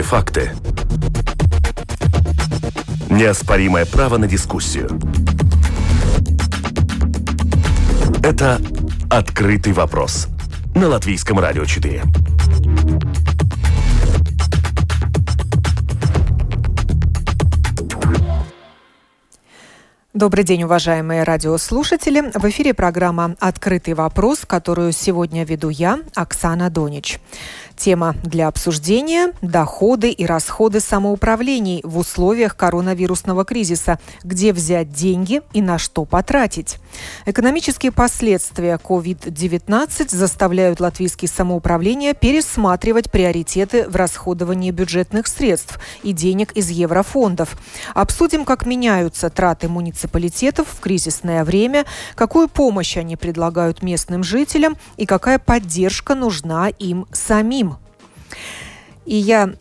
Объективные факты. Неоспоримое право на дискуссию. Это «Открытый вопрос» на Латвийском радио 4. Добрый день, уважаемые радиослушатели. В эфире программа «Открытый вопрос», которую сегодня веду я, Оксана Донич. Тема для обсуждения – доходы и расходы самоуправлений в условиях коронавирусного кризиса. Где взять деньги и на что потратить? Экономические последствия COVID-19 заставляют латвийские самоуправления пересматривать приоритеты в расходовании бюджетных средств и денег из еврофондов. Обсудим, как меняются траты муниципалитетов в кризисное время, какую помощь они предлагают местным жителям и какая поддержка нужна им самим. И я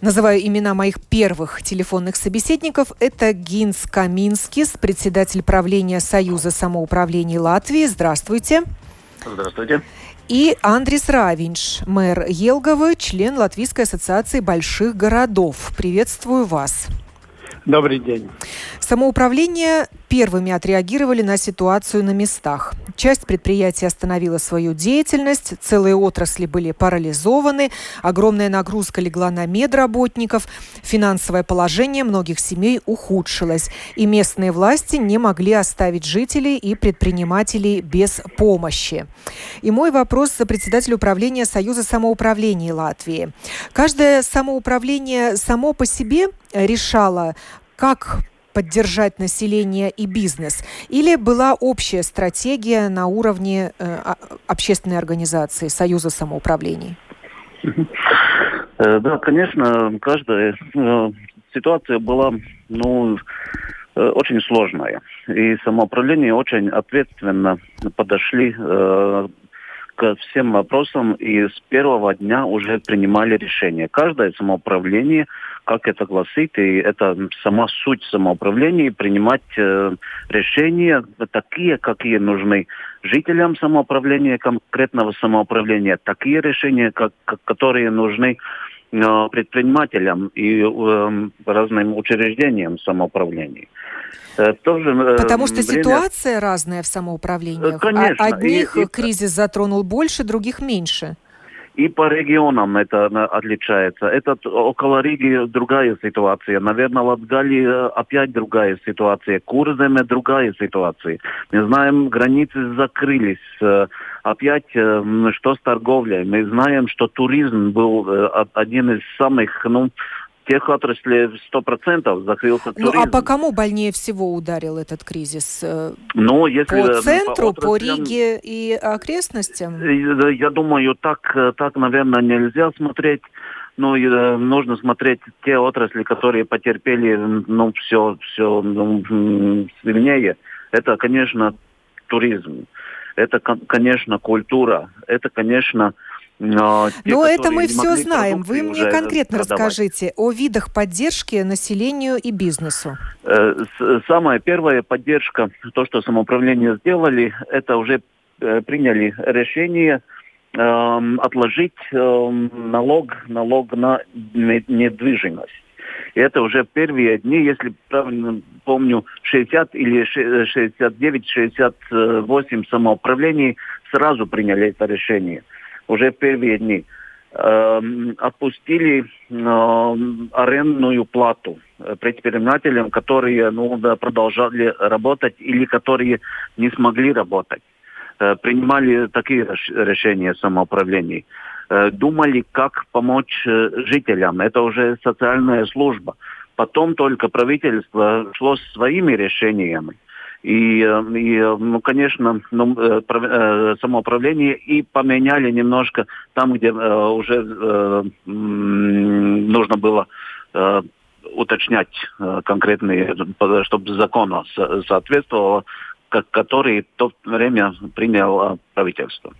называю имена моих первых телефонных собеседников. Это Гинс Каминскис, председатель правления Союза самоуправлений Латвии. Здравствуйте. Здравствуйте. И Андрис Равинш, мэр Елговы, член Латвийской ассоциации больших городов. Приветствую вас. Добрый день. Самоуправление первыми отреагировали на ситуацию на местах. Часть предприятий остановила свою деятельность, целые отрасли были парализованы, огромная нагрузка легла на медработников, финансовое положение многих семей ухудшилось, и местные власти не могли оставить жителей и предпринимателей без помощи. И мой вопрос за председателя управления Союза самоуправлений Латвии. Каждое самоуправление само по себе решало, как поддержать население и бизнес? Или была общая стратегия на уровне э, общественной организации, Союза самоуправлений? Э, да, конечно, каждая э, ситуация была ну, э, очень сложная. И самоуправление очень ответственно подошли к всем вопросам и с первого дня уже принимали решения. Каждое самоуправление, как это гласит, и это сама суть самоуправления, принимать э, решения такие, какие нужны жителям самоуправления, конкретного самоуправления, такие решения, как, которые нужны э, предпринимателям и э, разным учреждениям самоуправления. Э, тоже, э, Потому что время... ситуация разная в самоуправлении. Конечно. Одних и, кризис затронул больше, других меньше. И по регионам это отличается. Это около Риги другая ситуация. Наверное, Латгалии э, опять другая ситуация. Курземе другая ситуация. Мы знаем, границы закрылись. Опять что с торговлей? Мы знаем, что туризм был один из самых ну, тех отраслей 100% закрылся туризм. Ну а по кому больнее всего ударил этот кризис? Э, ну, если, по центру, по, по Риге и окрестностям? Э, я думаю, так, э, так наверное, нельзя смотреть. Ну, нужно смотреть те отрасли, которые потерпели ну, все, все ну, сильнее. Это, конечно, туризм. Это, конечно, культура. Это, конечно, но те, Но это мы все знаем. Вы мне конкретно продавать. расскажите о видах поддержки населению и бизнесу. Э, самая первая поддержка, то, что самоуправление сделали, это уже э, приняли решение эм, отложить эм, налог, налог на недвижимость. И это уже первые дни, если правильно помню, 60 или 69, 68 самоуправлений сразу приняли это решение уже первые дни, э, отпустили э, арендную плату предпринимателям, которые ну, продолжали работать или которые не смогли работать. Э, принимали такие решения самоуправлений. Э, думали, как помочь э, жителям. Это уже социальная служба. Потом только правительство шло своими решениями. Э, и ну, конечно, ну, э, самоуправление и поменяли немножко там, где э, уже э, нужно было э, уточнять э, конкретные, чтобы закону соответствовало, который в то время приняло правительство.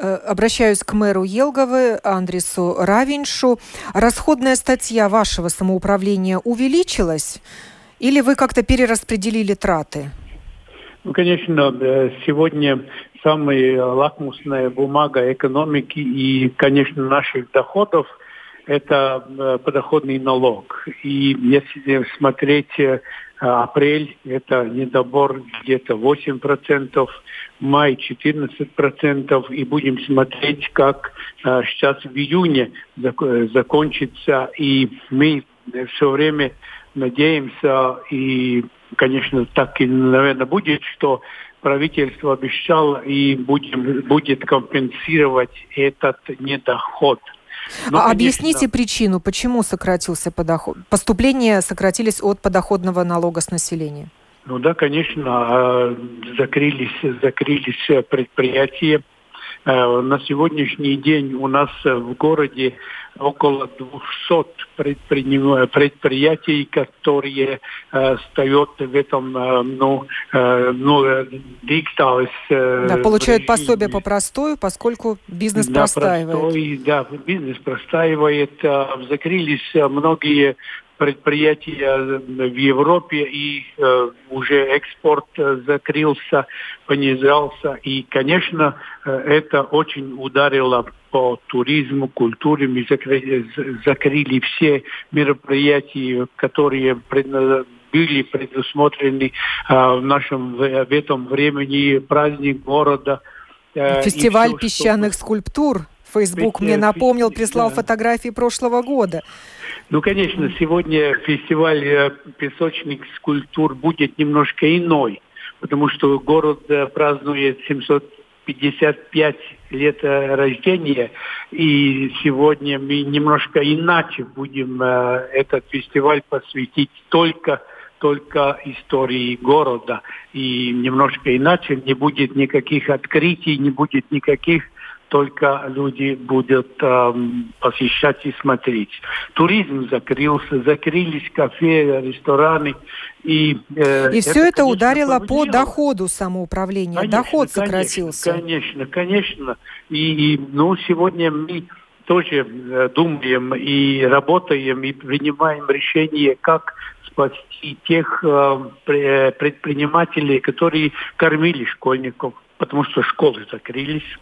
Обращаюсь к мэру Елговы Андресу Равиншу. Расходная статья вашего самоуправления увеличилась? Или вы как-то перераспределили траты? Ну, конечно, сегодня самая лакмусная бумага экономики и, конечно, наших доходов это э, подоходный налог. И если смотреть э, апрель, это недобор где-то 8%, май 14%, и будем смотреть, как э, сейчас в июне закончится. И мы все время надеемся, и, конечно, так и, наверное, будет, что правительство обещало и будем, будет компенсировать этот недоход – но, а объясните причину, почему сократился подоход? Поступления сократились от подоходного налога с населения. Ну да, конечно, а, закрылись, закрылись предприятия. А, на сегодняшний день у нас в городе около 200 предприятий, которые э, стоят в этом, э, ну, э, ну, дикталось. Э, да, получают пособие по простою, поскольку бизнес да, простаивает. Простой, да, бизнес простаивает. Э, закрылись многие предприятия в Европе, и э, уже экспорт закрылся, понизался. И, конечно, э, это очень ударило по туризму, культуре. Мы закрыли, закрыли все мероприятия, которые были предусмотрены э, в нашем в этом времени, праздник города. Э, Фестиваль все, песчаных что... скульптур. Фейсбук мне напомнил, прислал фотографии прошлого года. Ну, конечно, сегодня фестиваль э, песочных скульптур будет немножко иной, потому что город э, празднует 755 лет э, рождения, и сегодня мы немножко иначе будем этот фестиваль посвятить только только истории города. И немножко иначе не будет никаких открытий, не будет никаких только люди будут эм, посещать и смотреть. Туризм закрылся, закрылись кафе, рестораны. И, э, и все это, это ударило повлияло. по доходу самоуправления. Конечно, Доход сократился. Конечно, конечно. И, и ну, сегодня мы тоже э, думаем и работаем, и принимаем решение, как спасти тех э, предпринимателей, которые кормили школьников, потому что школы закрылись.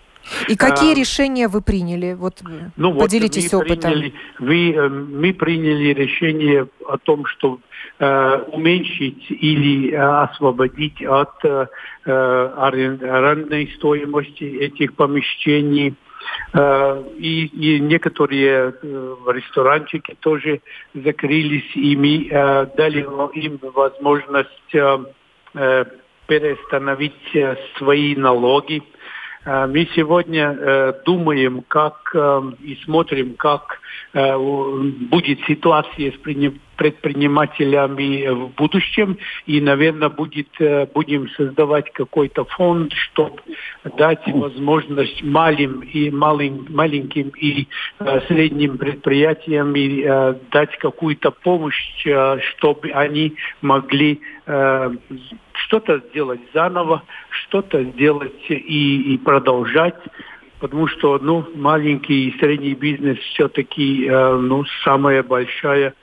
И какие а, решения вы приняли? Вот ну, поделитесь вот опытом. Приняли, вы, э, мы приняли решение о том, что э, уменьшить или э, освободить от э, арендной стоимости этих помещений. Э, и, и некоторые э, ресторанчики тоже закрылись, и мы э, дали им возможность э, э перестановить свои налоги Э, мы сегодня э, думаем, как э, и смотрим, как будет ситуация с предпринимателями в будущем. И, наверное, будет, будем создавать какой-то фонд, чтобы дать возможность малым и малым, маленьким и средним предприятиям и дать какую-то помощь, чтобы они могли что-то сделать заново, что-то сделать и, и продолжать, потому что ну, маленький и средний бизнес все-таки э, ну, самая большая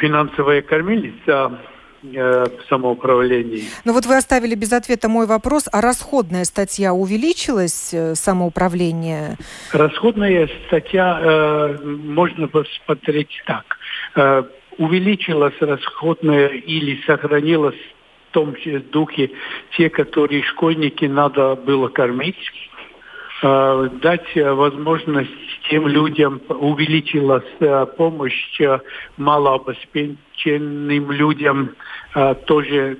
финансовая кормилица э, самоуправлении. Ну вот вы оставили без ответа мой вопрос, а расходная статья увеличилась, э, самоуправление? Расходная статья, э, можно посмотреть так. Э, увеличилась расходная или сохранилась в том же духе те, которые школьники надо было кормить, дать возможность тем людям, увеличилась э, помощь э, малообеспеченным людям, тоже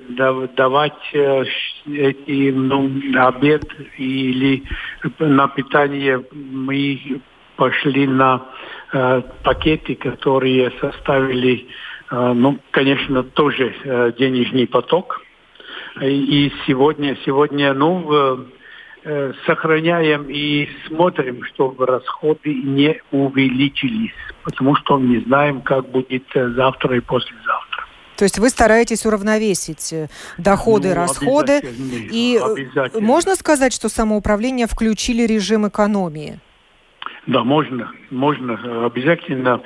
давать эти, ну, обед или на питание мы пошли на пакеты, которые составили ну, конечно, тоже э, денежный поток. И сегодня, сегодня ну, э, сохраняем и смотрим, чтобы расходы не увеличились, потому что мы не знаем, как будет э, завтра и послезавтра. То есть вы стараетесь уравновесить доходы ну, и расходы. И можно сказать, что самоуправление включили режим экономии? Да, можно, можно. Обязательно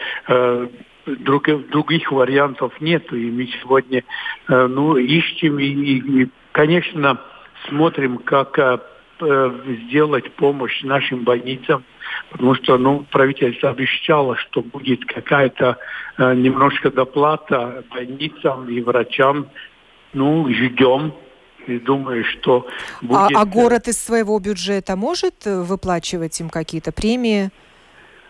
друг, других вариантов нет. И мы сегодня э, ну, ищем и, и, конечно, смотрим, как э, сделать помощь нашим больницам, потому что ну, правительство обещало, что будет какая-то э, немножко доплата больницам и врачам. Ну, ждем и думаю, что а, будет... А, а город из своего бюджета может выплачивать им какие-то премии?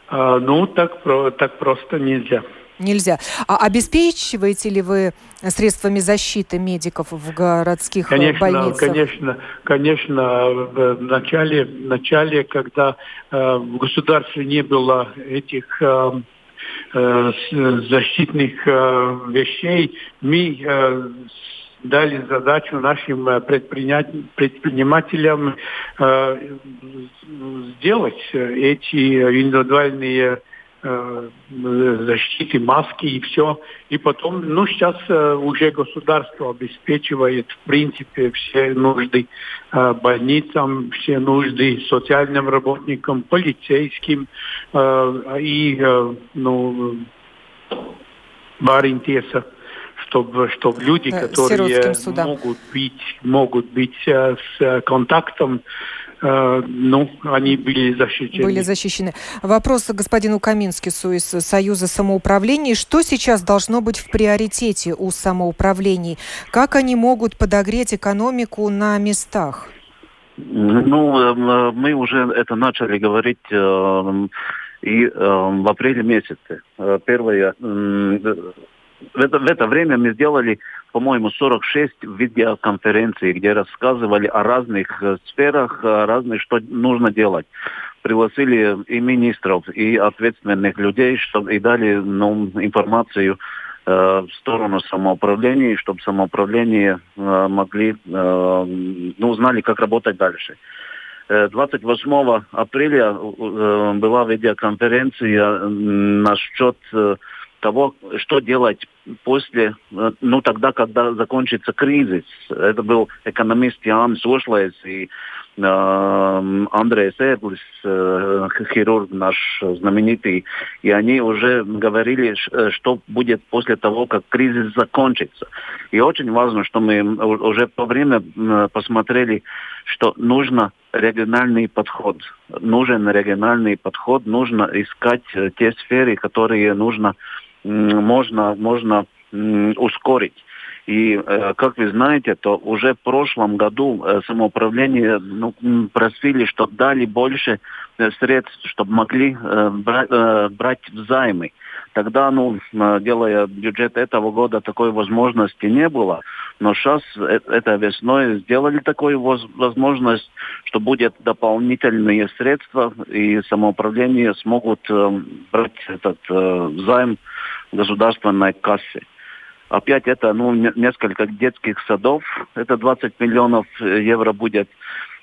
А, ну, так, так просто нельзя. Нельзя. А обеспечиваете ли вы средствами защиты медиков в городских конечно, больницах? Конечно, конечно. В начале, в начале когда э, в государстве не было этих э, э, защитных э, вещей, мы э, дали задачу нашим э, предпринимателям э, сделать эти индивидуальные Э, защиты, маски и все. И потом, ну, сейчас э, уже государство обеспечивает, в принципе, все нужды э, больницам, все нужды социальным работникам, полицейским и, ну, баринтеса чтобы, чтобы люди, да, которые могут быть, могут быть с контактом Э, ну, они были защищены. Были защищены. Вопрос господину Каминскису из Союза самоуправлений. Что сейчас должно быть в приоритете у самоуправлений? Как они могут подогреть экономику на местах? Ну, э, мы уже это начали говорить э, и в апреле месяце. Первое, в это, в это время мы сделали по-моему, 46 видеоконференций, где рассказывали о разных э, сферах, о разных, что нужно делать. Пригласили и министров, и ответственных людей, чтобы и дали ну, информацию э, в сторону самоуправления, чтобы самоуправление э, могли, э, ну, знали, как работать дальше. 28 э, апреля э, была видеоконференция насчет того, что делать после, э, ну тогда, когда закончится кризис. Это был экономист Ян Сошлайс и э, Андрей Эдлис, э, хирург наш знаменитый, и они уже говорили, э, что будет после того, как кризис закончится. И очень важно, что мы уже по время посмотрели, что нужно региональный подход. Нужен региональный подход, нужно искать те сферы, которые нужно можно, можно ускорить. И, э, как вы знаете, то уже в прошлом году э, самоуправление ну, просили, чтобы дали больше э, средств, чтобы могли брать, брать взаймы. Тогда, ну, делая бюджет этого года, такой возможности не было. Но сейчас, это весной, сделали такую возможность, что будет дополнительные средства, и самоуправление смогут брать этот займ государственной кассе. Опять это ну, несколько детских садов, это 20 миллионов евро будет,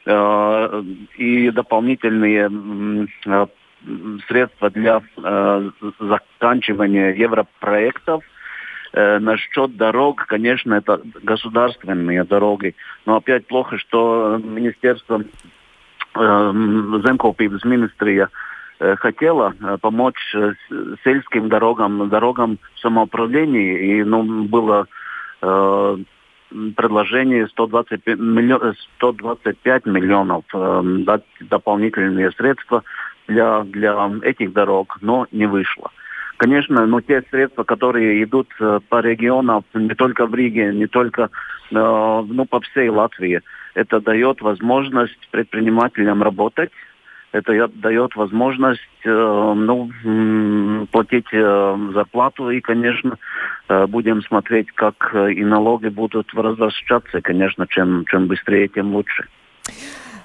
э, и дополнительные э, средства для э, заканчивания европроектов. Э, насчет дорог, конечно, это государственные дороги, но опять плохо, что Министерство э, Земкопības министрия Э, хотела э, помочь э, сельским дорогам, дорогам самоуправления, и ну, было э, предложение 125, миллион, 125 миллионов э, дать дополнительные средства для, для этих дорог, но не вышло. Конечно, но те средства, которые идут по регионам, не только в Риге, не только э, ну, по всей Латвии, это дает возможность предпринимателям работать, это дает возможность э, ну, платить э, зарплату и, конечно, э, будем смотреть, как и налоги будут возвращаться. Конечно, чем, чем быстрее, тем лучше.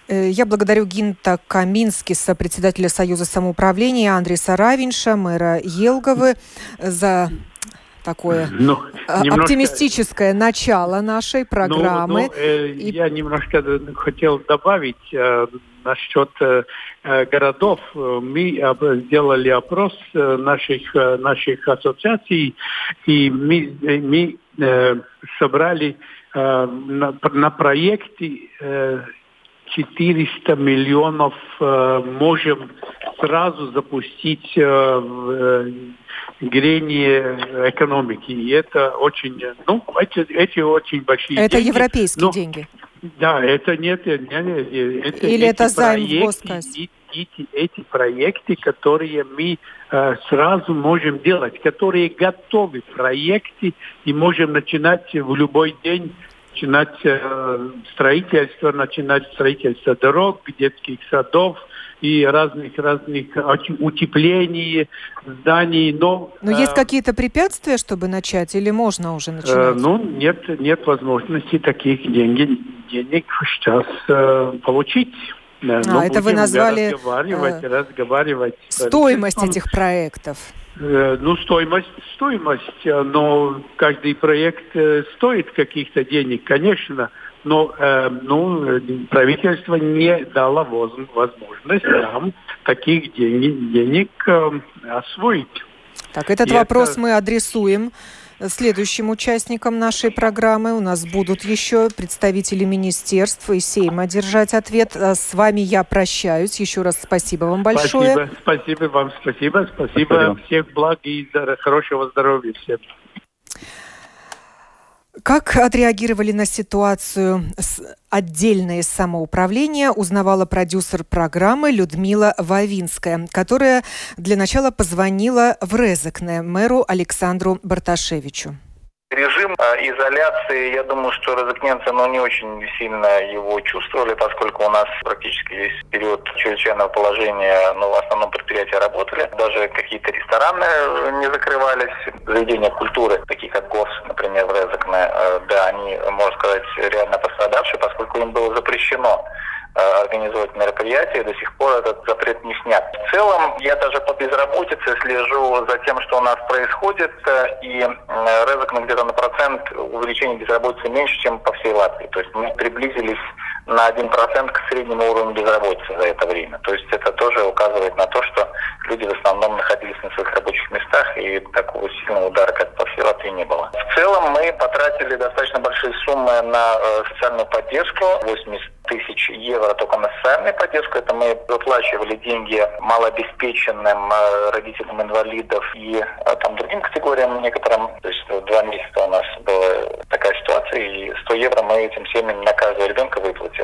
Я благодарю Гинта Каминскиса, председателя Союза самоуправления, Андреса Равинша, мэра Елговы за такое ну, немножко... оптимистическое начало нашей программы. Ну, ну, э, и... Я немножко хотел добавить э, насчет э, э городов. Мы сделали опрос э, наших, э, наших ассоциаций, и мы, мы э, собрали э, на, на проекте э, 400 миллионов э, можем сразу запустить э, в э, грение экономики. И это очень, ну, эти, эти очень большие это деньги. европейские но, деньги. Да, это нет, нет, нет это, Или это займ в госкассе? Эти, эти проекты, которые мы э, сразу можем делать, которые готовы проекты и можем начинать в любой день начинать э, строительство, начинать строительство дорог, детских садов и разных разных утеплений зданий. Но, Но э, есть какие-то препятствия, чтобы начать, или можно уже э, начинать? Э, ну нет нет возможности таких денег денег сейчас э, получить. А, Но это вы назвали разговаривать, э, разговаривать. Стоимость этих проектов. Э, ну, стоимость, стоимость, э, но каждый проект э, стоит каких-то денег, конечно, но ну, правительство не дало возможность нам таких денег, денег освоить. Так, этот И вопрос это... мы адресуем следующим участникам нашей программы. У нас будут еще представители министерства и Сейма держать ответ. А с вами я прощаюсь. Еще раз спасибо вам большое. Спасибо, спасибо вам, спасибо, спасибо. спасибо. Всех благ и хорошего здоровья всем. Как отреагировали на ситуацию отдельное самоуправление, узнавала продюсер программы Людмила Вавинская, которая для начала позвонила в Резекне мэру Александру Барташевичу. Режим э, изоляции, я думаю, что розыкненцы ну, не очень сильно его чувствовали, поскольку у нас практически весь период чрезвычайного положения, ну, в основном предприятия работали. Даже какие-то рестораны не закрывались, заведения культуры, такие как ГОС, например, в Резекне, э, да, они, можно сказать, реально пострадавшие, поскольку им было запрещено Э, организовать мероприятия, до сих пор этот запрет не снят. В целом, я даже по безработице слежу за тем, что у нас происходит, э, и Резок на где-то на процент увеличения безработицы меньше, чем по всей Латвии. То есть мы приблизились на 1% к среднему уровню безработицы за это время. То есть это тоже указывает на то, что люди в основном находились на своих рабочих местах, и такого сильного удара, как по всей Латвии, не было. В целом мы потратили достаточно большие суммы на э, социальную поддержку, 80 тысяч евро только на социальную поддержку. Это мы выплачивали деньги малообеспеченным э, родителям инвалидов и э, там другим категориям некоторым. То есть два месяца у нас была такая ситуация, и 100 евро мы этим семьям на каждого ребенка выплатили.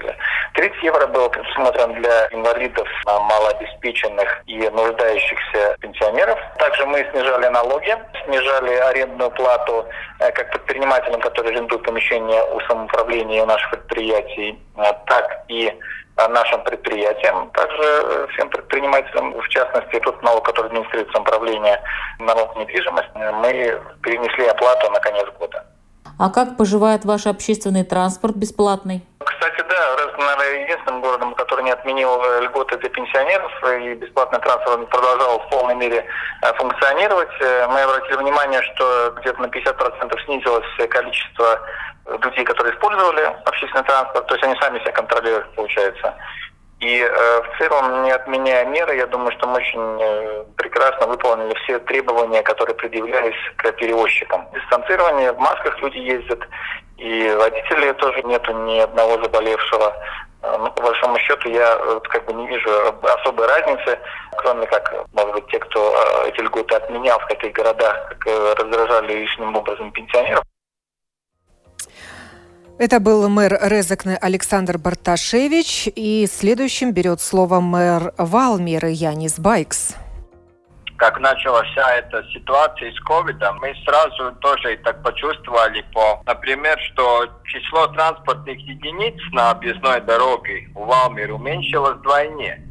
30 евро было предусмотрено для инвалидов, э, малообеспеченных и нуждающихся пенсионеров. Также мы снижали налоги, снижали арендную плату как предпринимателям, которые арендуют помещения у самоуправления наших предприятий, так и нашим предприятиям, также э, всем предпринимателям, в частности, тот налог, который администрирует самоуправление налог недвижимость, мы перенесли оплату на конец года. А как поживает ваш общественный транспорт бесплатный? Кстати, да, раз, наверное, единственным городом, который не отменил э, льготы для пенсионеров и бесплатный транспорт продолжал в полной мере э, функционировать. Мы обратили внимание, что где-то на 50% снизилось количество людей, которые использовали общественный транспорт, то есть они сами себя контролируют, получается. И э, в целом, не отменяя меры, я думаю, что мы очень э, прекрасно выполнили все требования, которые предъявлялись к перевозчикам. Дистанцирование, в масках люди ездят, и водителей тоже нету ни одного заболевшего. Э, ну, по большому счету, я как бы не вижу особой разницы, кроме как, может быть, те, кто э, эти льготы отменял в каких городах, как раздражали лишним образом пенсионеров. Это был мэр Резекне Александр Барташевич. И следующим берет слово мэр Валмиры Янис Байкс как началась вся эта ситуация с ковидом, мы сразу тоже так почувствовали, по, например, что число транспортных единиц на объездной дороге у Валмир уменьшилось вдвойне.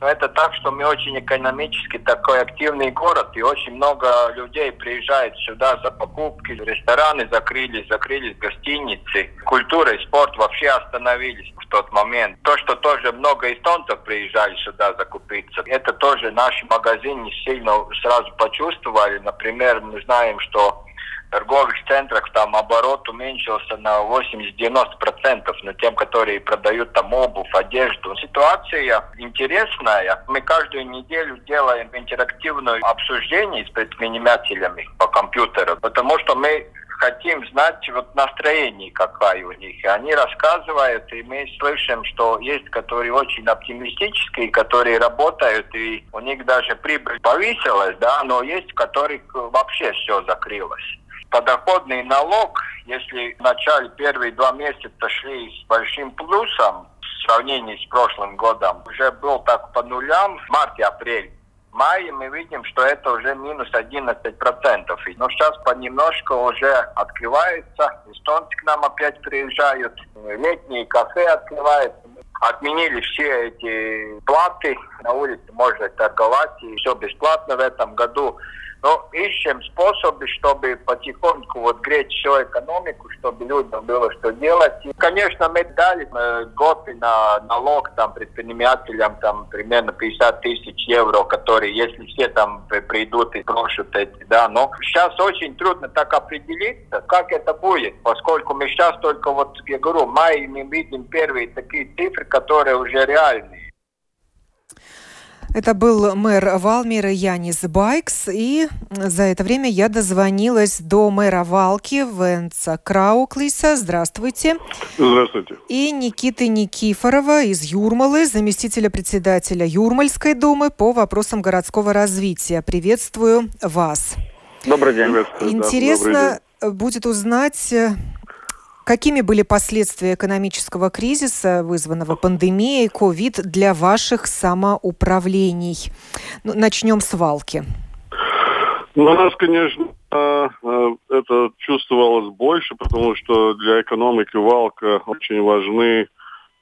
Но это так, что мы очень экономически такой активный город, и очень много людей приезжает сюда за покупки. Рестораны закрылись, закрылись гостиницы. Культура и спорт вообще остановились в тот момент. То, что тоже много эстонцев приезжали сюда закупиться, это тоже наши магазины сильно сразу почувствовали. Например, мы знаем, что торговых центрах там оборот уменьшился на 80-90%, но тем, которые продают там обувь, одежду. Ситуация интересная. Мы каждую неделю делаем интерактивное обсуждение с предпринимателями по компьютеру, потому что мы хотим знать вот настроение какая у них. И они рассказывают, и мы слышим, что есть, которые очень оптимистические, которые работают, и у них даже прибыль повысилась, да, но есть, которых вообще все закрылось. Подоходный налог, если в начале первые два месяца шли с большим плюсом сравнении с прошлым годом, уже был так по нулям в марте-апреле мае мы видим, что это уже минус 11%. Но сейчас понемножку уже открывается. Эстонцы к нам опять приезжают. Летние кафе открываются. Отменили все эти платы. На улице можно торговать. И все бесплатно в этом году. Но ищем способы, чтобы потихоньку вот греть всю экономику, чтобы людям было что делать. И, конечно, мы дали э, год на налог там предпринимателям там примерно 50 тысяч евро, которые, если все там придут и прошут эти, да, но сейчас очень трудно так определиться, как это будет, поскольку мы сейчас только вот, я говорю, в мае мы видим первые такие цифры, которые уже реальные. Это был мэр Валмира Янис Байкс. И за это время я дозвонилась до мэра Валки Венца Крауклиса. Здравствуйте. Здравствуйте. И Никиты Никифорова из Юрмалы, заместителя председателя Юрмальской думы по вопросам городского развития. Приветствую вас. Добрый день. Интересно да, добрый день. будет узнать Какими были последствия экономического кризиса, вызванного пандемией COVID для ваших самоуправлений? Ну, начнем с Валки. Ну, у нас, конечно, э, это чувствовалось больше, потому что для экономики Валка очень важны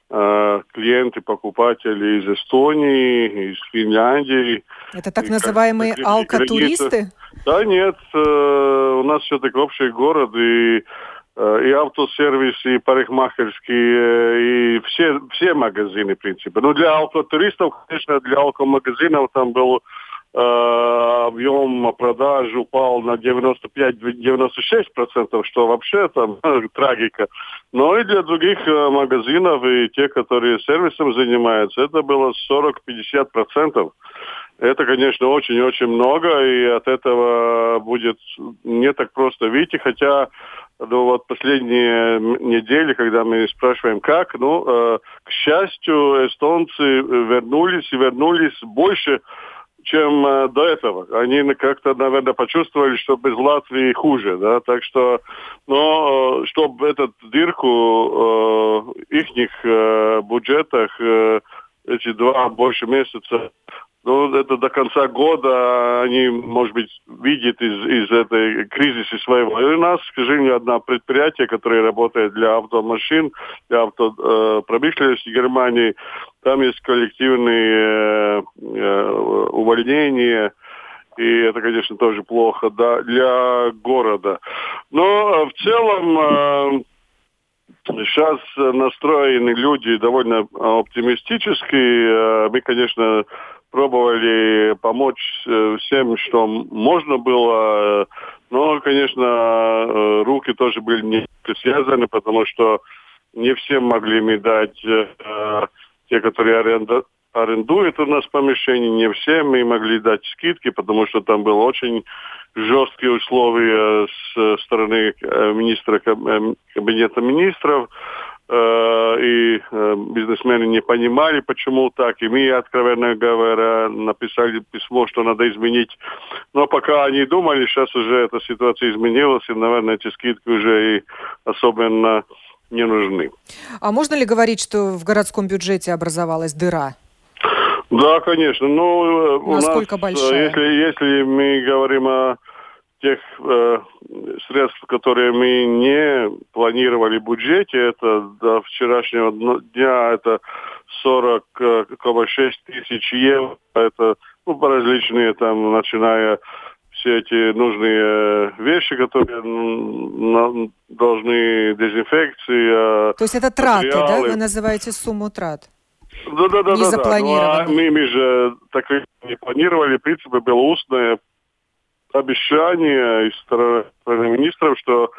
э, клиенты, покупатели из Эстонии, из Финляндии. Это так называемые алкотуристы? Да нет, э, у нас все-таки общий город, и Э, и автосервис, и парикмахерские, э, и все, все магазины, в принципе. Ну, для алкотуристов, конечно, для алкомагазинов там был э, объем продаж упал на 95-96%, что вообще там трагика. Но и для других э, магазинов, и те, которые сервисом занимаются, это было 40-50%. Это, конечно, очень-очень много, и от этого будет не так просто выйти, хотя ну вот последние недели, когда мы спрашиваем, как, ну, э, к счастью, эстонцы вернулись и вернулись больше, чем э, до этого. Они как-то, наверное, почувствовали, что без Латвии хуже, да, так что, но э, чтобы эту дырку э, их э, бюджетах э, эти два больше месяца ну, это до конца года они, может быть, видят из, из этой кризиса своего. И у нас, к сожалению, одно предприятие, которое работает для автомашин, для автопромышленности Германии, там есть коллективные э, э, увольнения, и это, конечно, тоже плохо да, для города. Но в целом э, сейчас настроены люди довольно оптимистически. Э, мы, конечно, пробовали помочь э, всем, что можно было. Но, конечно, э, руки тоже были не связаны, потому что не всем могли мы дать э, те, которые аренда, арендуют у нас помещение, не всем мы могли дать скидки, потому что там было очень жесткие условия с стороны министра кабинета министров. Э, и э, бизнесмены не понимали, почему так. И мы, откровенно говоря, написали письмо, что надо изменить. Но пока они думали, сейчас уже эта ситуация изменилась, и, наверное, эти скидки уже и особенно не нужны. А можно ли говорить, что в городском бюджете образовалась дыра? Да, конечно. Ну, Насколько у нас, большая? Если, если мы говорим о тех э, средств, которые мы не планировали в бюджете, это до вчерашнего дня это 40,6 тысяч евро. Это ну, различные там, начиная все эти нужные вещи, которые должны дезинфекции. То есть это траты, да? Вы называете сумму трат? Да, да, да, не да, да. Ну, а мы, мы же так не планировали. В принципе, было устное обещание из стороны министров, что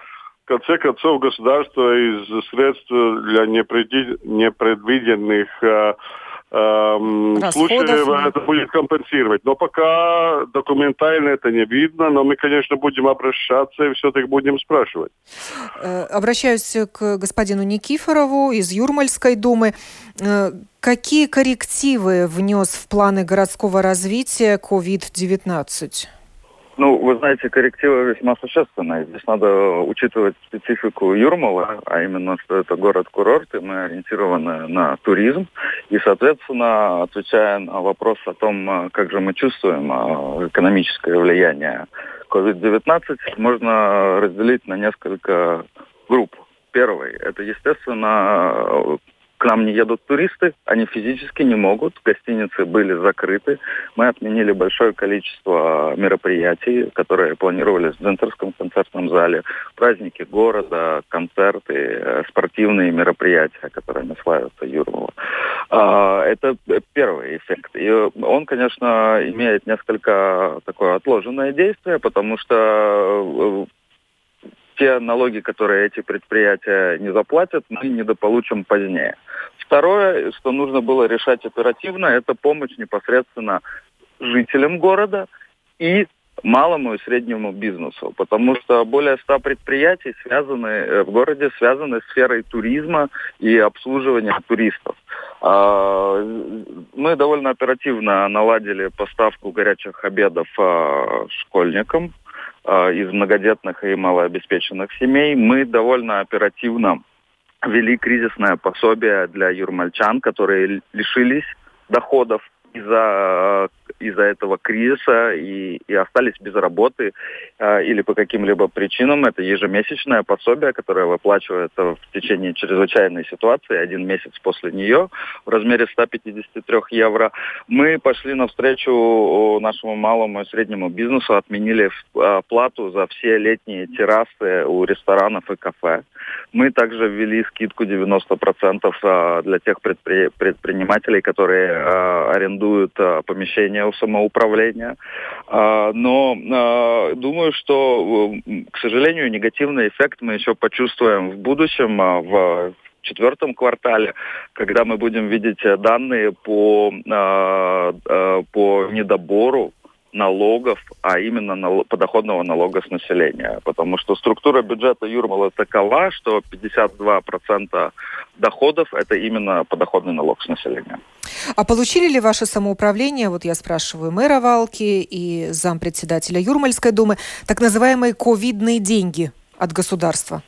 в конце концов государство из средств для непредвиденных э, э, случаев это будет компенсировать. Но пока документально это не видно, но мы, конечно, будем обращаться и все-таки будем спрашивать. Э, обращаюсь к господину Никифорову из Юрмальской думы. Э, какие коррективы внес в планы городского развития COVID-19? Ну, вы знаете, коррективы весьма существенные. Здесь надо учитывать специфику Юрмала, а именно, что это город-курорт, и мы ориентированы на туризм. И, соответственно, отвечая на вопрос о том, а, как же мы чувствуем а, экономическое влияние COVID-19, можно разделить на несколько групп. Первый – это, естественно, нам не едут туристы, они физически не могут, гостиницы были закрыты. Мы отменили большое количество мероприятий, которые планировались в Дзентерском концертном зале, праздники города, концерты, э, спортивные мероприятия, которыми славится Юрмала. А, это первый эффект. И он, конечно, имеет несколько такое отложенное действие, потому что э, те налоги, которые эти предприятия не заплатят, мы недополучим позднее. Второе, что нужно было решать оперативно, это помощь непосредственно жителям города и малому и среднему бизнесу, потому что более ста предприятий связаны э, в городе связаны с сферой туризма и обслуживания туристов. А, мы довольно оперативно наладили поставку горячих обедов а, школьникам из многодетных и малообеспеченных семей. Мы довольно оперативно ввели кризисное пособие для юрмальчан, которые лишились доходов из-за из-за этого кризиса и, и остались без работы э, или по каким-либо причинам. Это ежемесячное пособие, которое выплачивается в течение чрезвычайной ситуации, один месяц после нее, в размере 153 евро. Мы пошли навстречу нашему малому и среднему бизнесу, отменили э, плату за все летние террасы у ресторанов и кафе. Мы также ввели скидку 90% э, для тех предпри... предпринимателей, которые э, арендуют э, помещения у самоуправления. А, но а, думаю, что, к сожалению, негативный эффект мы еще почувствуем в будущем, а, в четвертом квартале, когда мы будем видеть данные по, по недобору налогов, а именно подоходного налога с населения. Потому что структура бюджета Юрмала такова, что 52% доходов – это именно подоходный налог с населения. А получили ли ваше самоуправление, вот я спрашиваю мэра Валки и зампредседателя Юрмальской думы, так называемые ковидные деньги от государства?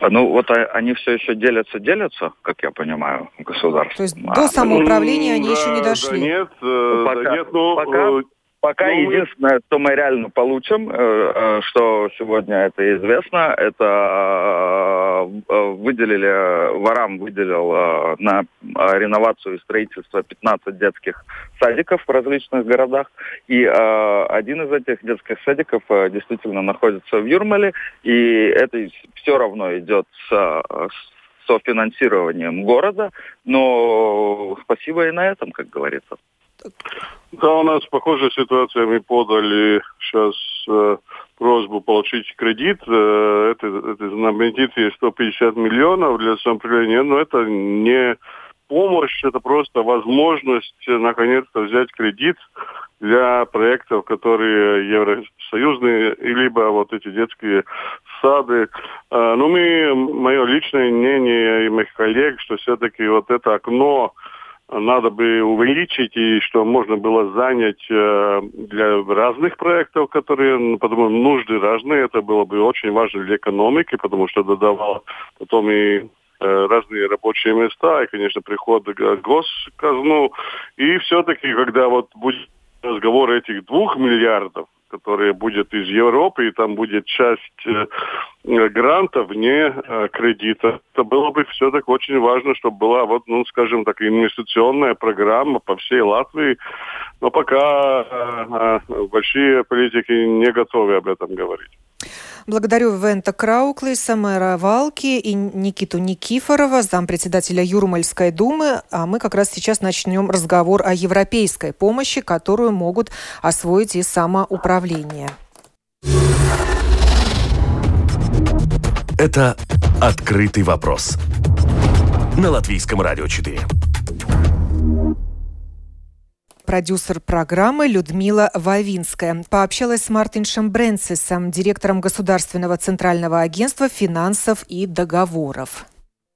А, ну, вот они все еще делятся, делятся, как я понимаю, государство. То есть а, до самоуправления они да, еще не дошли? Да нет, э, пока, да нет, ну, пока, э, Пока ну, единственное, что мы реально получим, э, э, что сегодня это известно, это э, выделили, ворам выделил на реновацию и строительство 15 детских садиков в различных городах. И один из этих детских садиков действительно находится в Юрмале, и это все равно идет с софинансированием города, но спасибо и на этом, как говорится. Да, у нас похожая ситуация. Мы подали сейчас э, просьбу получить кредит. Э, это, это знаменитые 150 миллионов для самоуправления, но это не помощь, это просто возможность э, наконец-то взять кредит для проектов, которые евросоюзные, либо вот эти детские сады. Э, ну, мы, мое личное мнение и моих коллег, что все-таки вот это окно надо бы увеличить и что можно было занять э, для разных проектов, которые, ну, потому нужды разные. Это было бы очень важно для экономики, потому что додавало потом и э, разные рабочие места, и, конечно, приход к госказну. И все-таки, когда вот будет разговор этих двух миллиардов, которые будет из Европы, и там будет часть э, гранта вне э, кредита. Это было бы все-таки очень важно, чтобы была, вот, ну, скажем так, инвестиционная программа по всей Латвии. Но пока э, большие политики не готовы об этом говорить. Благодарю Вента Крауклиса, мэра Валки и Никиту Никифорова, зампредседателя Юрмальской думы. А мы как раз сейчас начнем разговор о европейской помощи, которую могут освоить и самоуправление. Это «Открытый вопрос» на Латвийском радио 4 продюсер программы Людмила Вавинская. Пообщалась с Мартиншем Брэнсисом, директором Государственного центрального агентства финансов и договоров.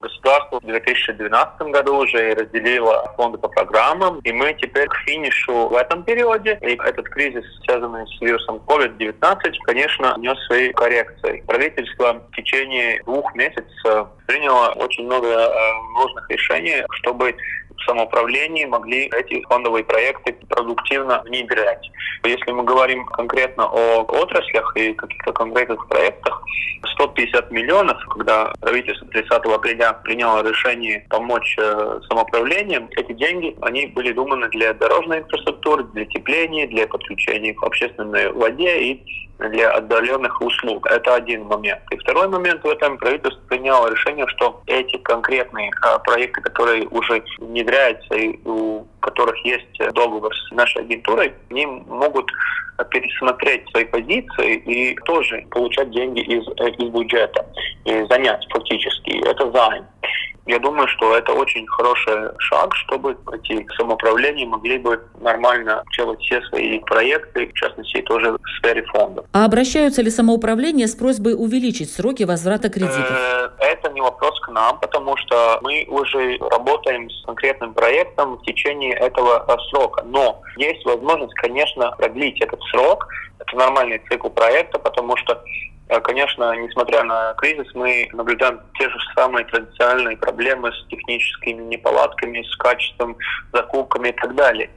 Государство в 2012 году уже разделило фонды по программам, и мы теперь к финишу в этом периоде. И этот кризис, связанный с вирусом COVID-19, конечно, нес свои коррекции. Правительство в течение двух месяцев приняло очень много э, нужных решений, чтобы самоуправлении могли эти фондовые проекты продуктивно внедрять. Если мы говорим конкретно о отраслях и каких-то конкретных проектах, 150 миллионов, когда правительство 30 апреля приняло решение помочь э, самоуправлением, эти деньги, они были думаны для дорожной инфраструктуры, для тепления, для подключения к общественной воде и для отдаленных услуг. Это один момент. И второй момент в этом правительство приняло решение, что эти конкретные а, проекты, которые уже внедряются и которых есть договор с нашей агентурой, они могут пересмотреть свои позиции и тоже получать деньги из, из бюджета и занять фактически. Это займ. Я думаю, что это очень хороший шаг, чтобы эти самоуправления могли бы нормально делать все свои проекты, в частности, тоже в сфере фондов. А обращаются ли самоуправления с просьбой увеличить сроки возврата кредитов? Э, это не вопрос к нам, потому что мы уже работаем с конкретным проектом в течение этого срока. Но есть возможность, конечно, продлить этот срок. Это нормальный цикл проекта, потому что Э, конечно, несмотря на кризис, мы наблюдаем те же самые традиционные проблемы с техническими неполадками, с качеством, закупками и так далее.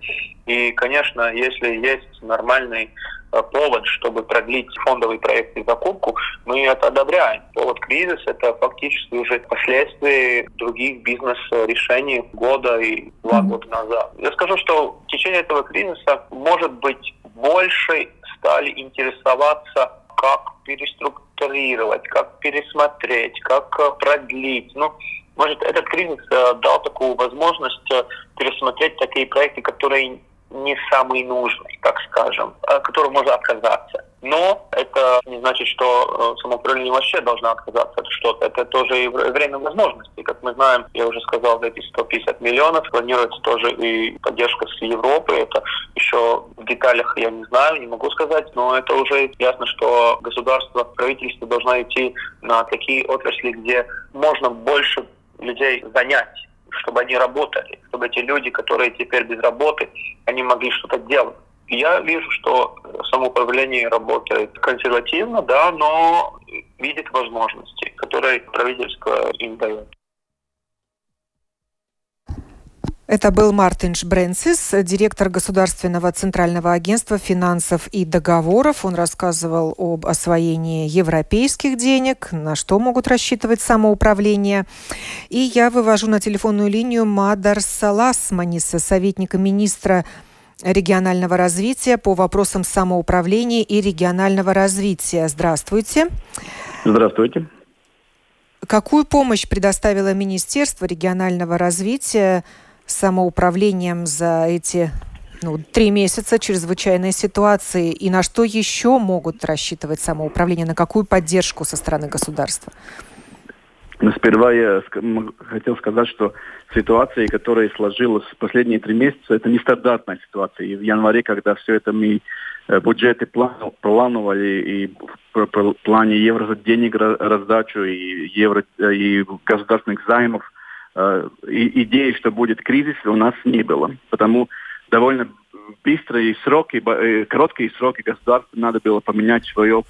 И, конечно, если есть нормальный э, повод, чтобы продлить фондовый проект и закупку, мы это одобряем. Повод кризис – это фактически уже последствия других бизнес-решений года и два года назад. Я скажу, что в течение этого кризиса, может быть, больше стали интересоваться как переструктурировать, как пересмотреть, как э, продлить. Ну, может, этот кризис э, дал такую возможность э, пересмотреть такие проекты, которые не самый нужный, так скажем, от которого можно отказаться. Но это не значит, что э, самоуправление вообще должно отказаться от что-то. Это тоже и время возможностей. Как мы знаем, я уже сказал, эти 150 миллионов планируется тоже и поддержка с Европы. Это еще в деталях я не знаю, не могу сказать, но это уже ясно, что государство, правительство должно идти на такие отрасли, где можно больше людей занять чтобы они работали, чтобы эти люди, которые теперь без работы, они могли что-то делать. Я вижу, что самоуправление работает консервативно, да, но видит возможности, которые правительство им дает. Это был Мартинш Бренсис, директор Государственного центрального агентства финансов и договоров. Он рассказывал об освоении европейских денег, на что могут рассчитывать самоуправление. И я вывожу на телефонную линию Мадар Саласманиса, советника министра регионального развития по вопросам самоуправления и регионального развития. Здравствуйте. Здравствуйте. Какую помощь предоставило Министерство регионального развития самоуправлением за эти ну, три месяца чрезвычайной ситуации? И на что еще могут рассчитывать самоуправление? На какую поддержку со стороны государства? Но сперва я хотел сказать, что ситуация, которая сложилась в последние три месяца, это нестандартная ситуация. И в январе, когда все это мы э, бюджеты планировали и в плане евро денег раздачу и евро и государственных займов, э, идеи, что будет кризис, у нас не было. Потому довольно быстрые сроки, э, короткие сроки государства надо было поменять свою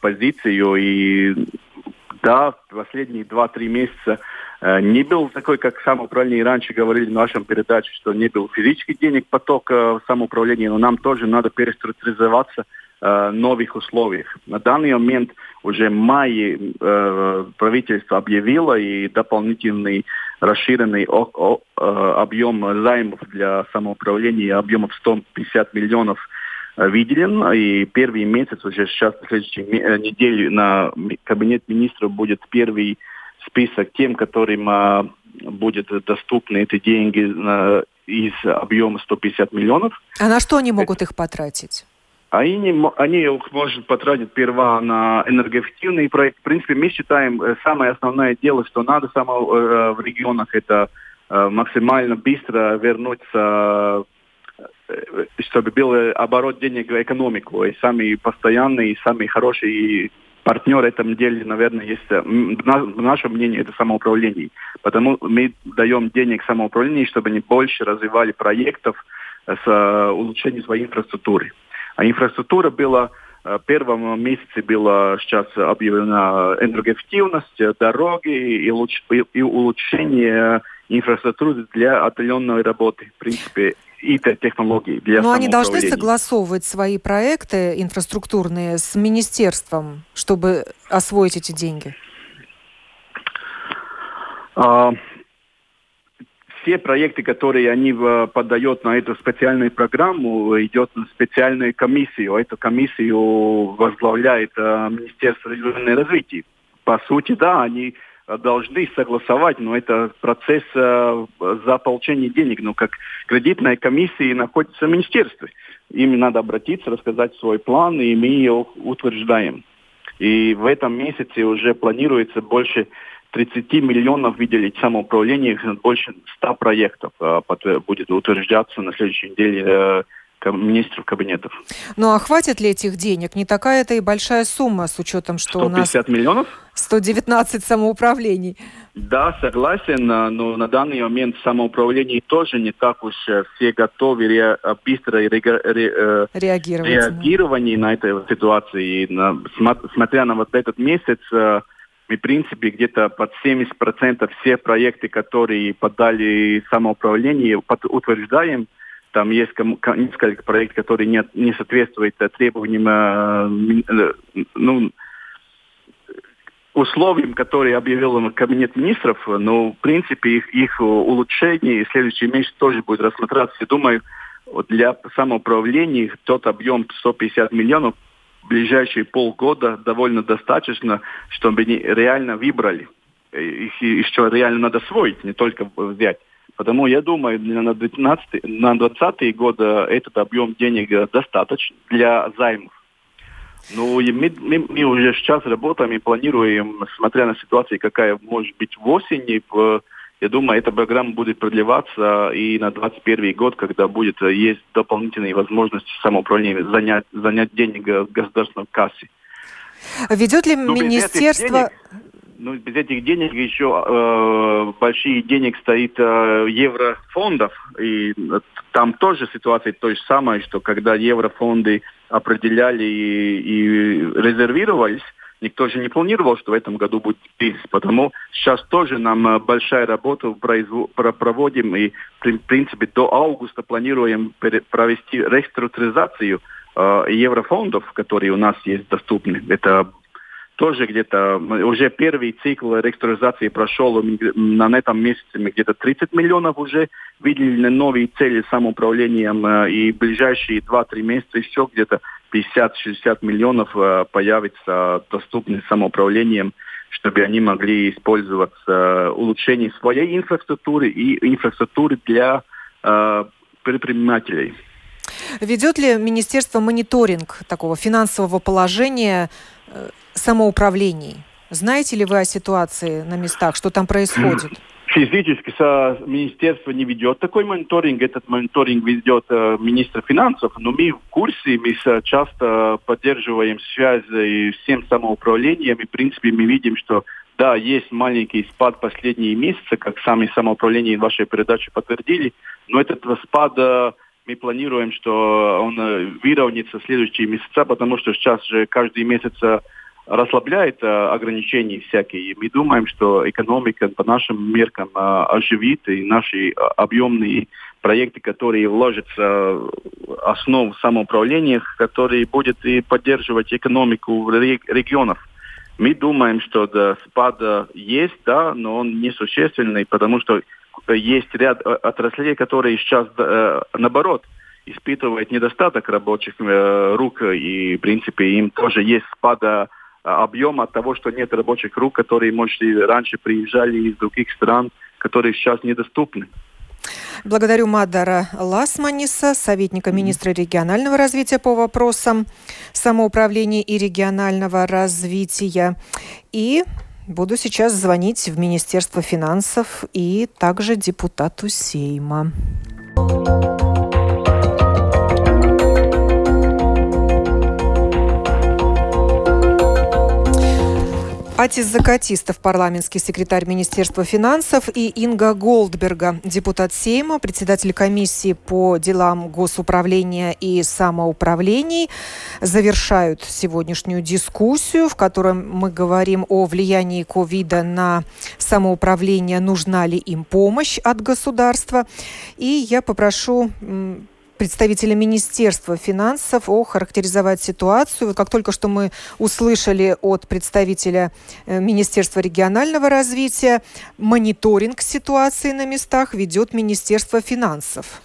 позицию. И да, последние два-три месяца э, не был такой, как самоуправление раньше говорили в нашем передаче, что не был физический денег поток э, в самоуправлении, но нам тоже надо переструктуризоваться. э, новых условиях. На данный момент уже в мае э, правительство объявило и дополнительный расширенный о, о, э, объем займов для самоуправления объемов 150 миллионов Э, виделен. И первый месяц, уже сейчас, на следующей э, неделе, на кабинет министров будет первый список тем, которым а, будет доступны эти деньги на, из объема 150 миллионов. А на что они могут их потратить? Они, они их могут потратить сперва на энергоэффективный проект. В принципе, мы считаем, э, самое основное дело, что надо само, в регионах, это максимально быстро вернуться чтобы был оборот денег в экономику, и самый постоянный, и самый хороший партнер в этом деле, наверное, есть, в нашем мнении, это самоуправление. Потому мы даем денег самоуправлению, чтобы они больше развивали проектов с улучшением своей инфраструктуры. А инфраструктура была в первом месяце была сейчас объявлена энергоэффективность, дороги и, и улучшение инфраструктуры для отдаленной работы. В принципе, ИТ-технологий для Но они должны согласовывать свои проекты инфраструктурные с министерством, чтобы освоить эти деньги? А, все проекты, которые они подают на эту специальную программу, идет на специальную комиссию. Эту комиссию возглавляет а, Министерство регионального развития. По сути, да, они должны согласовать, но это процесс э, за получение денег. Но как кредитная комиссия находится в министерстве. Им надо обратиться, рассказать свой план, и мы ее утверждаем. И в этом месяце уже планируется больше 30 миллионов выделить самоуправление, больше 100 проектов э, будет утверждаться на следующей неделе э, министров кабинетов. Ну а хватит ли этих денег? Не такая это и большая сумма с учетом, что 150 у нас... миллионов? 119 самоуправлений. Да, согласен, но на данный момент самоуправление тоже не так уж э, все готовы ре, э, быстро ре, ре, реагировать, реагирование на эту ситуацию. И на, смотря на вот этот месяц, в принципе, где-то под 70% все проекты, которые подали самоуправление, утверждаем, там есть несколько проектов, которые не, не соответствуют требованиям ну, условиям, которые объявил Кабинет министров, но, в принципе, их, их улучшение в следующий месяц тоже будет рассматриваться. Я думаю, для самоуправления тот объем 150 миллионов ближайшие полгода довольно достаточно, чтобы они реально выбрали. Их еще реально надо освоить, не только взять. Потому я думаю, на 2019 на 20 год этот объем денег достаточно для займов. Ну, и мы, мы, мы уже сейчас работаем и планируем, смотря на ситуацию, какая может быть в осени, я думаю, эта программа будет продлеваться и на 2021 год, когда будет есть дополнительные возможности самоуправления занять, занять денег в государственном кассе. Ведет ли ну, министерство... ну, без этих денег еще э, большие денег стоит э, еврофондов. И там тоже ситуация то же самое, что когда еврофонды определяли и, и резервировались, никто же не планировал, что в этом году будет кризис. Потому сейчас тоже нам э, большая работа проводим и, в принципе, до августа планируем провести реструктуризацию э, еврофондов, которые у нас есть доступны. Это тоже где-то уже первый цикл реструктуризации прошел на этом месяце мы где-то 30 миллионов уже выделили новые цели самоуправлением э, и ближайшие 2-3 месяца еще где-то 50-60 миллионов э, появится доступных самоуправлением, чтобы они могли использоваться э, улучшение своей инфраструктуры и инфраструктуры для предпринимателей. Ведет ли министерство мониторинг такого финансового положения самоуправлений. Знаете ли вы о ситуации на местах, что там происходит? Физически со министерство не ведет такой мониторинг. Этот мониторинг ведет э, министр финансов, но мы в курсе, мы часто поддерживаем связь с всем самоуправлением. И, в принципе, мы видим, что да, есть маленький спад последние месяцы, как сами самоуправление вашей передачи подтвердили, но этот спад э, мы планируем, что он э, выровняется в следующие месяца, потому что сейчас же каждый месяц э, расслабляет э, ограничения всякие. Мы думаем, что экономика по нашим меркам э, оживит, и наши э, объемные проекты, которые вложатся в основу самоуправления, которые будут и поддерживать экономику регионов. Мы думаем, что да, спад есть, да, но он несущественный, потому что есть ряд отраслей, которые сейчас, наоборот, испытывают недостаток рабочих рук, и, в принципе, им тоже есть спада объем от того, что нет рабочих рук, которые, может, и раньше приезжали из других стран, которые сейчас недоступны. Благодарю Мадара Ласманиса, советника министра регионального развития по вопросам самоуправления и регионального развития. И буду сейчас звонить в Министерство финансов и также депутату Сейма. Атис Закатистов, парламентский секретарь Министерства финансов, и Инга Голдберга, депутат Сейма, председатель комиссии по делам госуправления и самоуправлений, завершают сегодняшнюю дискуссию, в которой мы говорим о влиянии ковида на самоуправление, нужна ли им помощь от государства. И я попрошу представителя Министерства финансов охарактеризовать ситуацию. Вот как только что мы услышали от представителя э, Министерства регионального развития, мониторинг ситуации на местах ведет Министерство финансов.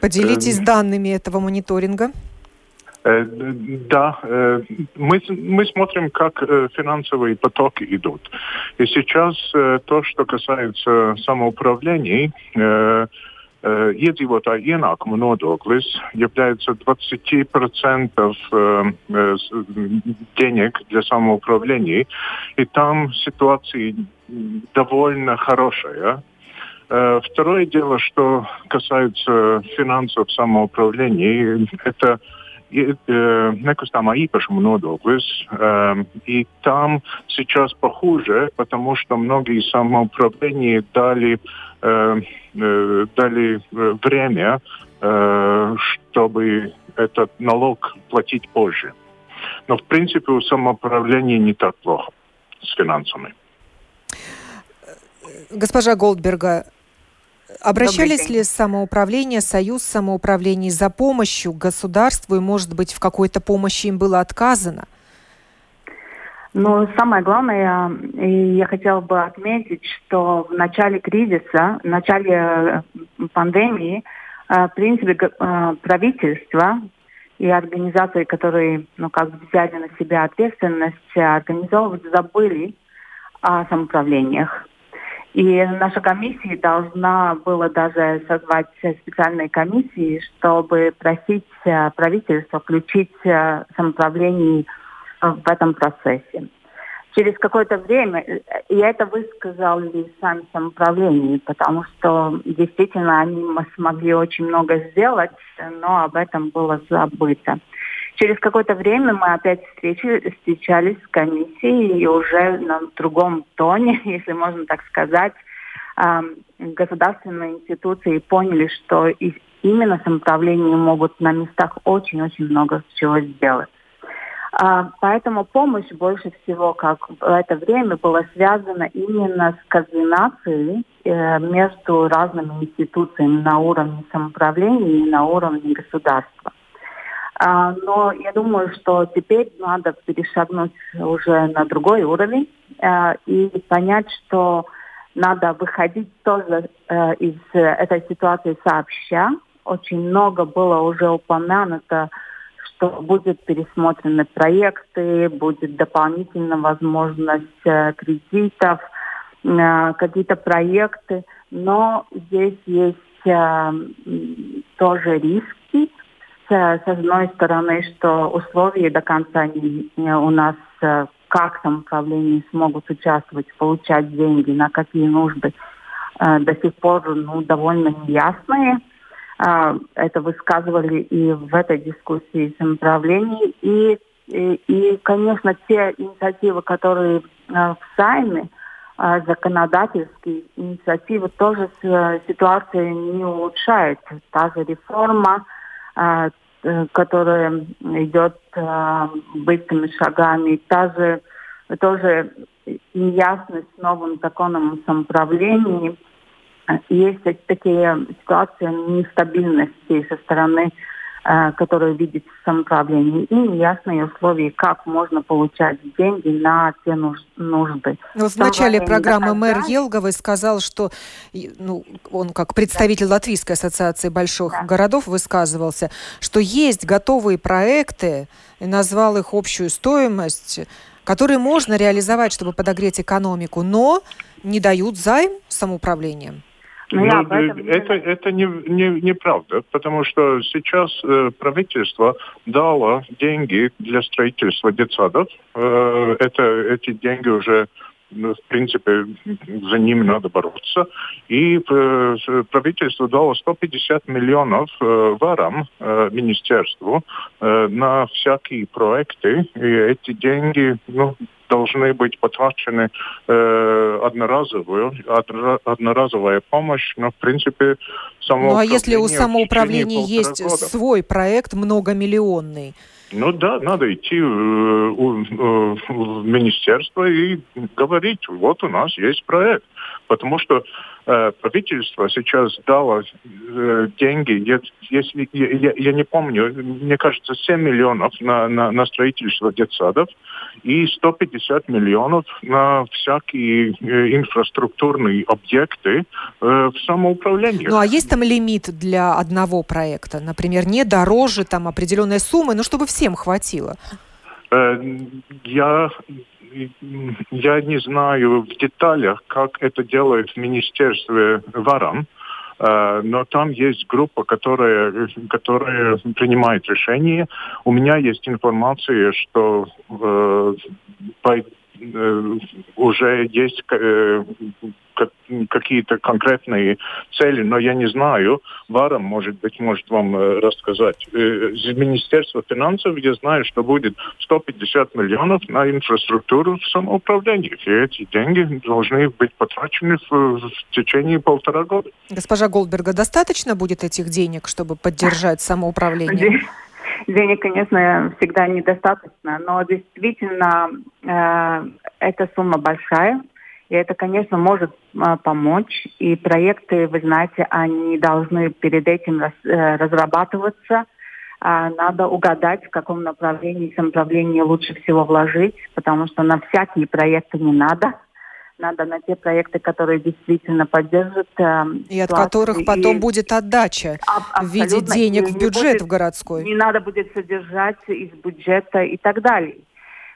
Поделитесь эм. данными этого мониторинга. Э, да, э, мы, мы смотрим, как финансовые потоки идут. И сейчас то, что касается самоуправлений, iedzīvotāju ienākumu nodoklis является 20% денег для самоуправления, и там ситуация довольно хорошая. Второе дело, что касается финансов самоуправления, это nekustamā īpašuma nodoklis. И там сейчас похуже, потому что многие самоуправления дали Э, э, дали э, время, чтобы этот налог платить позже. Но, в принципе, у самоуправления не так плохо с финансами. Госпожа Голдберга, обращались ли самоуправление, Союз самоуправлений за помощью государству, и, может быть, в какой-то помощи им было отказано? Но самое главное, я хотела бы отметить, что в начале кризиса, в начале э, пандемии, э, в принципе, э, правительство и организации, которые ну, как бы взяли на себя ответственность организовывать, забыли о самоуправлениях. И наша комиссия должна была даже созвать специальные комиссии, чтобы просить правительство включить самоуправление в этом процессе. Через какое-то время, и это высказали сами самоуправление, потому что действительно они смогли очень много сделать, но об этом было забыто. Через какое-то время мы опять встречи, встречались с комиссией и уже на другом тоне, если можно так сказать, государственные институции поняли, что именно самоуправление могут на местах очень-очень много чего сделать. А, поэтому помощь больше всего, как в это время, была связана именно с координацией э, между разными институциями на уровне самоуправления и на уровне государства. А, но я думаю, что теперь надо перешагнуть уже на другой уровень э, и понять, что надо выходить тоже э, из этой ситуации сообща. Очень много было уже упомянуто что будет пересмотрены проекты, будет дополнительная возможность э, кредитов, э, какие-то проекты, но здесь есть тоже риски. С, одной стороны, что условия до конца не, не у нас как самоуправление смогут участвовать, получать деньги, на какие нужды, до сих пор ну, довольно неясные. А, это высказывали и в этой дискуссии самоуправлений. И, и, и, конечно, те инициативы, которые в Сайме, законодательские инициативы, тоже ситуация не улучшает. Та же реформа, которая идет быстрыми шагами, та же тоже неясность с новым законом о есть такие ситуации нестабильности со стороны э, которые видит самоуправление, и неясные условия, как можно получать деньги на те нужды. Ну, в начале программы мэр Елговый сказал, что ну, он как представитель Латвийской ассоциации больших да. городов высказывался, что есть готовые проекты, и назвал их общую стоимость, которые можно реализовать, чтобы подогреть экономику, но не дают займ самоуправлением. Ну, ну, это, это не, не, неправда, потому что сейчас э, правительство дало деньги для строительства детсадов. Э, это, эти деньги уже в принципе, за ними надо бороться. И правительство дало 150 миллионов варам, министерству, на всякие проекты. И эти деньги ну, должны быть потрачены э, одноразовую, одноразовая помощь, но в принципе самоуправление... Ну а если у самоуправления есть свой проект многомиллионный? Ну да, надо идти э, в, в министерство и говорить, вот у нас есть проект. Потому что э, правительство сейчас дало э, деньги, если я, я, я не помню, мне кажется, 7 миллионов на, на, на строительство детсадов и 150 миллионов на всякие э, инфраструктурные объекты э, в самоуправлении. Ну а есть там лимит для одного проекта? Например, не дороже там определенной суммы, но чтобы всем хватило? Э, я я не знаю в деталях, как это делает в Министерстве ВАРАМ, э, но там есть группа, которая, которая принимает решения. У меня есть информация, что э, уже есть э, какие-то конкретные цели, но я не знаю. Варом, может быть, может вам э, рассказать. Э, из Министерства финансов я знаю, что будет 150 миллионов на инфраструктуру в самоуправлении. И эти деньги должны быть потрачены в, в течение полтора года. Госпожа Голдберга, достаточно будет этих денег, чтобы поддержать самоуправление? Денег, конечно, всегда недостаточно, но действительно э, эта сумма большая, и это, конечно, может а, помочь. И проекты, вы знаете, они должны перед этим раз, э, разрабатываться. А, надо угадать, в каком направлении, самоуправлении лучше всего вложить, потому что на всякие проекты не надо. Надо на те проекты, которые действительно поддержат. Э, и от которых потом и... будет отдача а, в виде денег в бюджет будет, в городской. Не надо будет содержать из бюджета и так далее.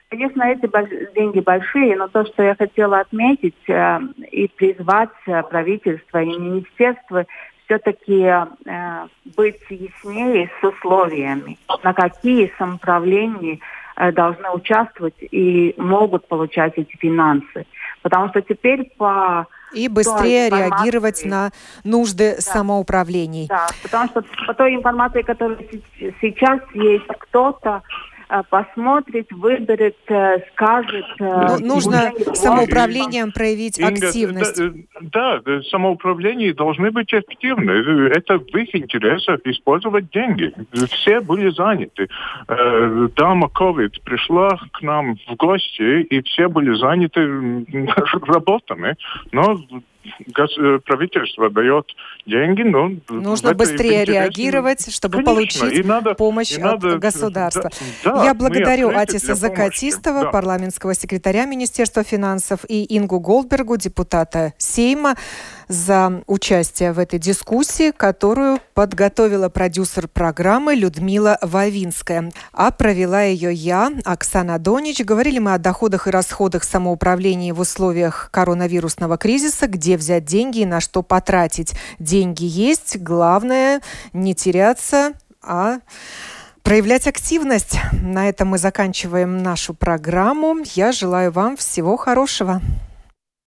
Конечно, эти деньги большие, но то, что я хотела отметить э, и призвать э, правительство и министерство все-таки э, быть яснее с условиями, на какие самоуправления э, должны участвовать и могут получать эти финансы. Потому что теперь по и быстрее реагировать на нужды да. самоуправлений. Да, потому что по той информации, которая сейчас есть, кто-то Э, посмотрит, выберет, э, скажет. Э, ну, нужно самоуправлением проявить Инга, активность. Да, да, самоуправление должны быть эффективны. Это в их интересах использовать деньги. Все были заняты. Дама COVID пришла к нам в гости, и все были заняты работами. Но Э, правительство дает деньги, но... Нужно быстрее реагировать, чтобы Конечно, получить надо, помощь и от государства. Да, Я благодарю Атиса Закатистова, да. парламентского секретаря Министерства финансов, и Ингу Голдбергу, депутата Сейма за участие в этой дискуссии, которую подготовила продюсер программы Людмила Вавинская. А провела ее я, Оксана Донич. Говорили мы о доходах и расходах самоуправления в условиях коронавирусного кризиса, где взять деньги и на что потратить. Деньги есть, главное не теряться, а проявлять активность. На этом мы заканчиваем нашу программу. Я желаю вам всего хорошего.